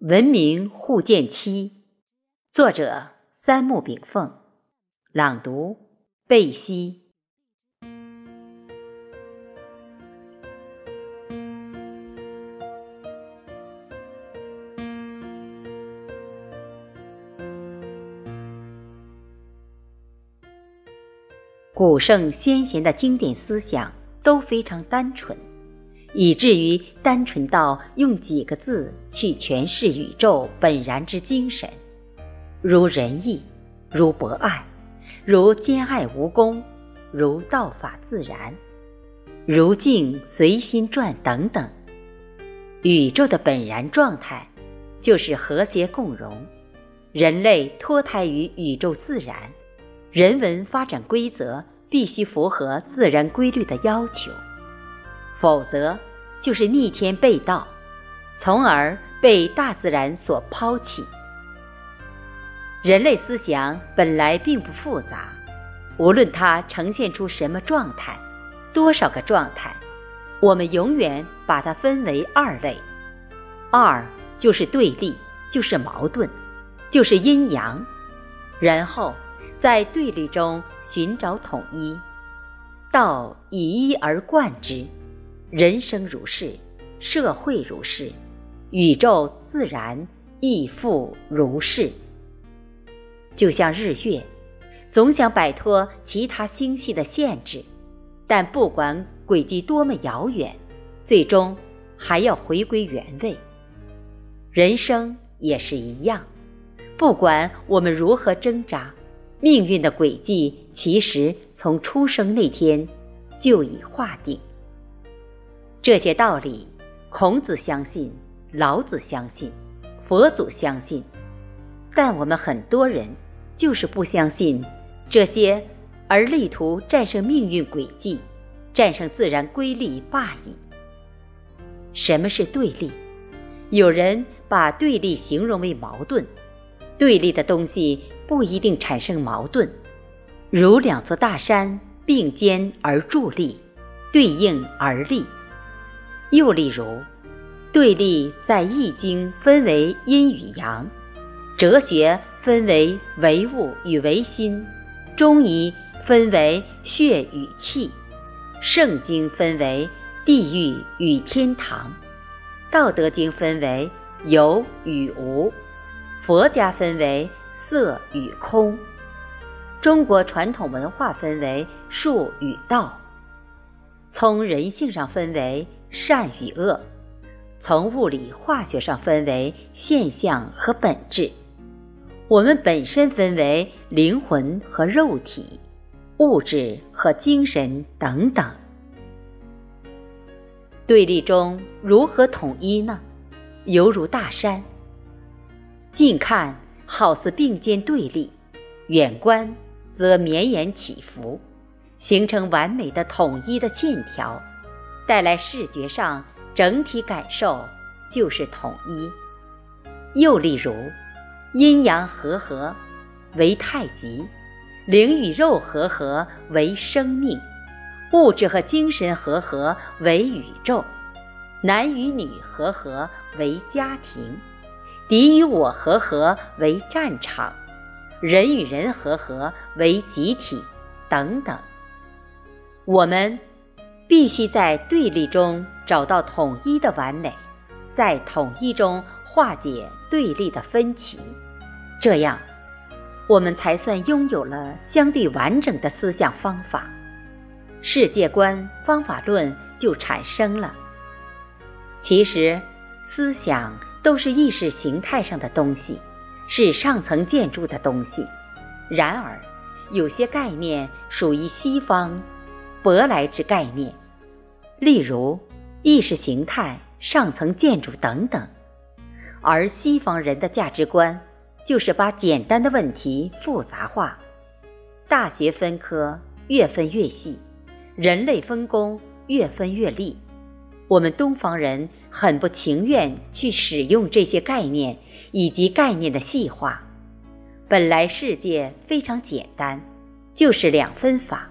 文明互鉴期，作者三木炳凤，朗读贝西。古圣先贤的经典思想都非常单纯。以至于单纯到用几个字去诠释宇宙本然之精神，如仁义，如博爱，如兼爱无功，如道法自然，如境随心转等等。宇宙的本然状态就是和谐共荣，人类脱胎于宇宙自然，人文发展规则必须符合自然规律的要求。否则，就是逆天背道，从而被大自然所抛弃。人类思想本来并不复杂，无论它呈现出什么状态，多少个状态，我们永远把它分为二类：二就是对立，就是矛盾，就是阴阳，然后在对立中寻找统一，道以一而贯之。人生如是，社会如是，宇宙自然亦复如是。就像日月，总想摆脱其他星系的限制，但不管轨迹多么遥远，最终还要回归原位。人生也是一样，不管我们如何挣扎，命运的轨迹其实从出生那天就已划定。这些道理，孔子相信，老子相信，佛祖相信，但我们很多人就是不相信这些，而力图战胜命运轨迹，战胜自然规律罢矣。什么是对立？有人把对立形容为矛盾，对立的东西不一定产生矛盾，如两座大山并肩而伫立，对应而立。又例如，对立在《易经》分为阴与阳，哲学分为唯物与唯心，中医分为血与气，圣经分为地狱与天堂，道德经分为有与无，佛家分为色与空，中国传统文化分为术与道，从人性上分为。善与恶，从物理化学上分为现象和本质。我们本身分为灵魂和肉体、物质和精神等等。对立中如何统一呢？犹如大山，近看好似并肩对立，远观则绵延起伏，形成完美的统一的线条。带来视觉上整体感受就是统一。又例如，阴阳和合为太极，灵与肉和合为生命，物质和精神和合为宇宙，男与女和合为家庭，敌与我和合为战场，人与人和合为集体，等等。我们。必须在对立中找到统一的完美，在统一中化解对立的分歧，这样，我们才算拥有了相对完整的思想方法，世界观方法论就产生了。其实，思想都是意识形态上的东西，是上层建筑的东西。然而，有些概念属于西方舶来之概念。例如，意识形态、上层建筑等等，而西方人的价值观就是把简单的问题复杂化，大学分科越分越细，人类分工越分越利。我们东方人很不情愿去使用这些概念以及概念的细化。本来世界非常简单，就是两分法，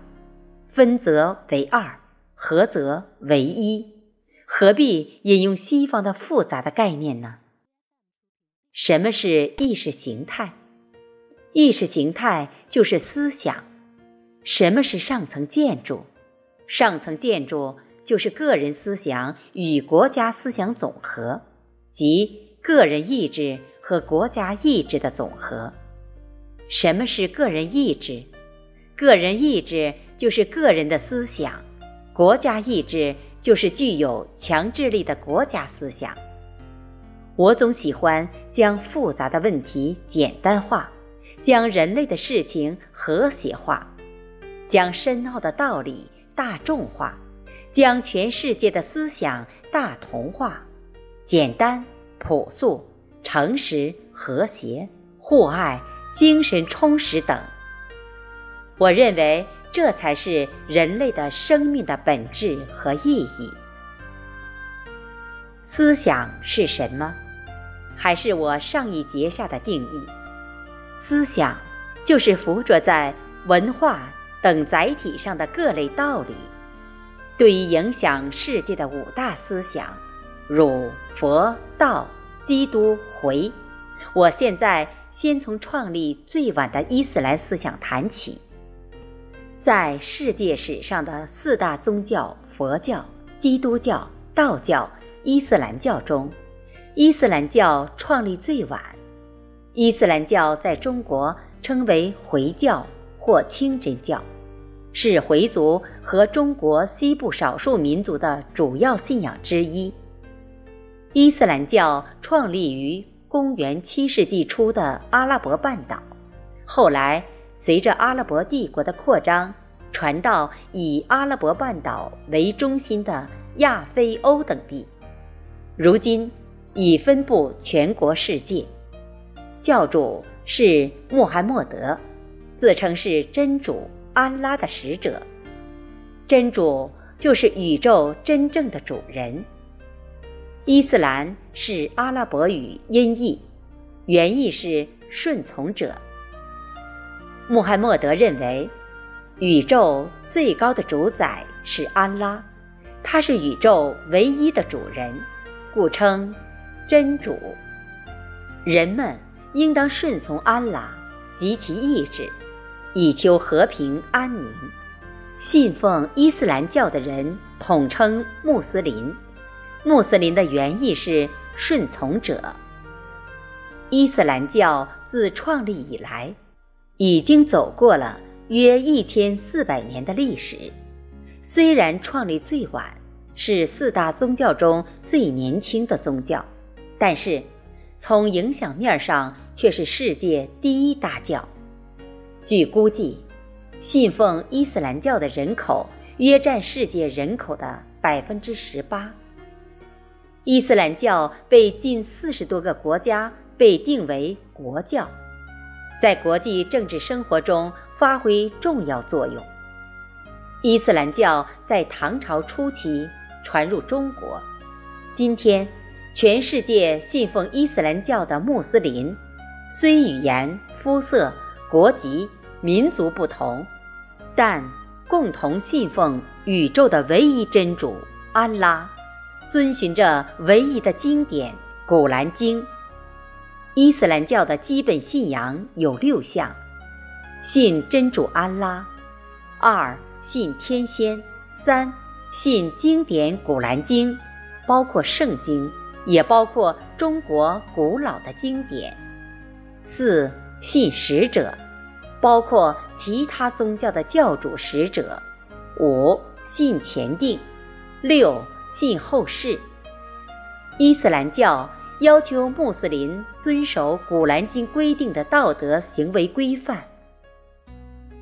分则为二。合则为一，何必引用西方的复杂的概念呢？什么是意识形态？意识形态就是思想。什么是上层建筑？上层建筑就是个人思想与国家思想总和，即个人意志和国家意志的总和。什么是个人意志？个人意志就是个人的思想，国家意志就是具有强制力的国家思想。我总喜欢将复杂的问题简单化，将人类的事情和谐化。将深奥的道理大众化，将全世界的思想大同化，简单、朴素、诚实、和谐、互爱、精神充实等。我认为这才是人类的生命的本质和意义。思想是什么？还是我上一节下的定义：思想就是附着在文化。等载体上的各类道理，对于影响世界的五大思想，儒、佛、道、基督、回，我现在先从创立最晚的伊斯兰思想谈起。在世界史上的四大宗教——佛教、基督教、道教、伊斯兰教中，伊斯兰教创立最晚。伊斯兰教在中国称为回教。或清真教，是回族和中国西部少数民族的主要信仰之一。伊斯兰教创立于公元七世纪初的阿拉伯半岛，后来随着阿拉伯帝国的扩张，传到以阿拉伯半岛为中心的亚非欧等地，如今已分布全国世界。教主是穆罕默德。自称是真主安拉的使者，真主就是宇宙真正的主人。伊斯兰是阿拉伯语音译，原意是顺从者。穆罕默德认为，宇宙最高的主宰是安拉，他是宇宙唯一的主人，故称真主。人们应当顺从安拉及其意志。以求和平安宁。信奉伊斯兰教的人统称穆斯林。穆斯林的原意是顺从者。伊斯兰教自创立以来，已经走过了约一千四百年的历史。虽然创立最晚，是四大宗教中最年轻的宗教，但是从影响面上却是世界第一大教。据估计，信奉伊斯兰教的人口约占世界人口的百分之十八。伊斯兰教被近四十多个国家被定为国教，在国际政治生活中发挥重要作用。伊斯兰教在唐朝初期传入中国，今天全世界信奉伊斯兰教的穆斯林，虽语言、肤色、国籍。民族不同，但共同信奉宇宙的唯一真主安拉，遵循着唯一的经典《古兰经》。伊斯兰教的基本信仰有六项：信真主安拉；二信天仙；三信经典《古兰经》，包括圣经，也包括中国古老的经典；四信使者。包括其他宗教的教主使者，五信前定，六信后世。伊斯兰教要求穆斯林遵守《古兰经》规定的道德行为规范。《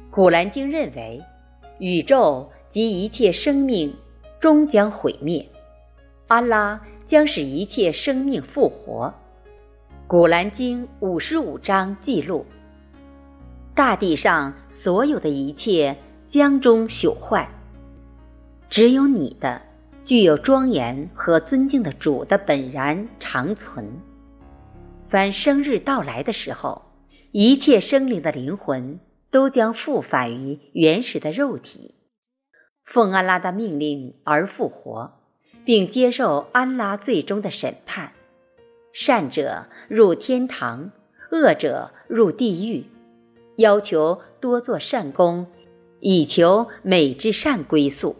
古兰经》认为，宇宙及一切生命终将毁灭，安拉将使一切生命复活。《古兰经》五十五章记录。大地上所有的一切将终朽坏，只有你的具有庄严和尊敬的主的本然长存。凡生日到来的时候，一切生灵的灵魂都将复返于原始的肉体，奉安拉的命令而复活，并接受安拉最终的审判。善者入天堂，恶者入地狱。要求多做善功，以求美之善归宿。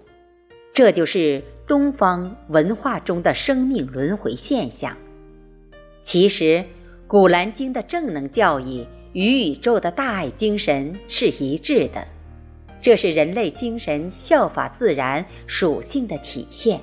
这就是东方文化中的生命轮回现象。其实，《古兰经》的正能教义与宇宙的大爱精神是一致的，这是人类精神效法自然属性的体现。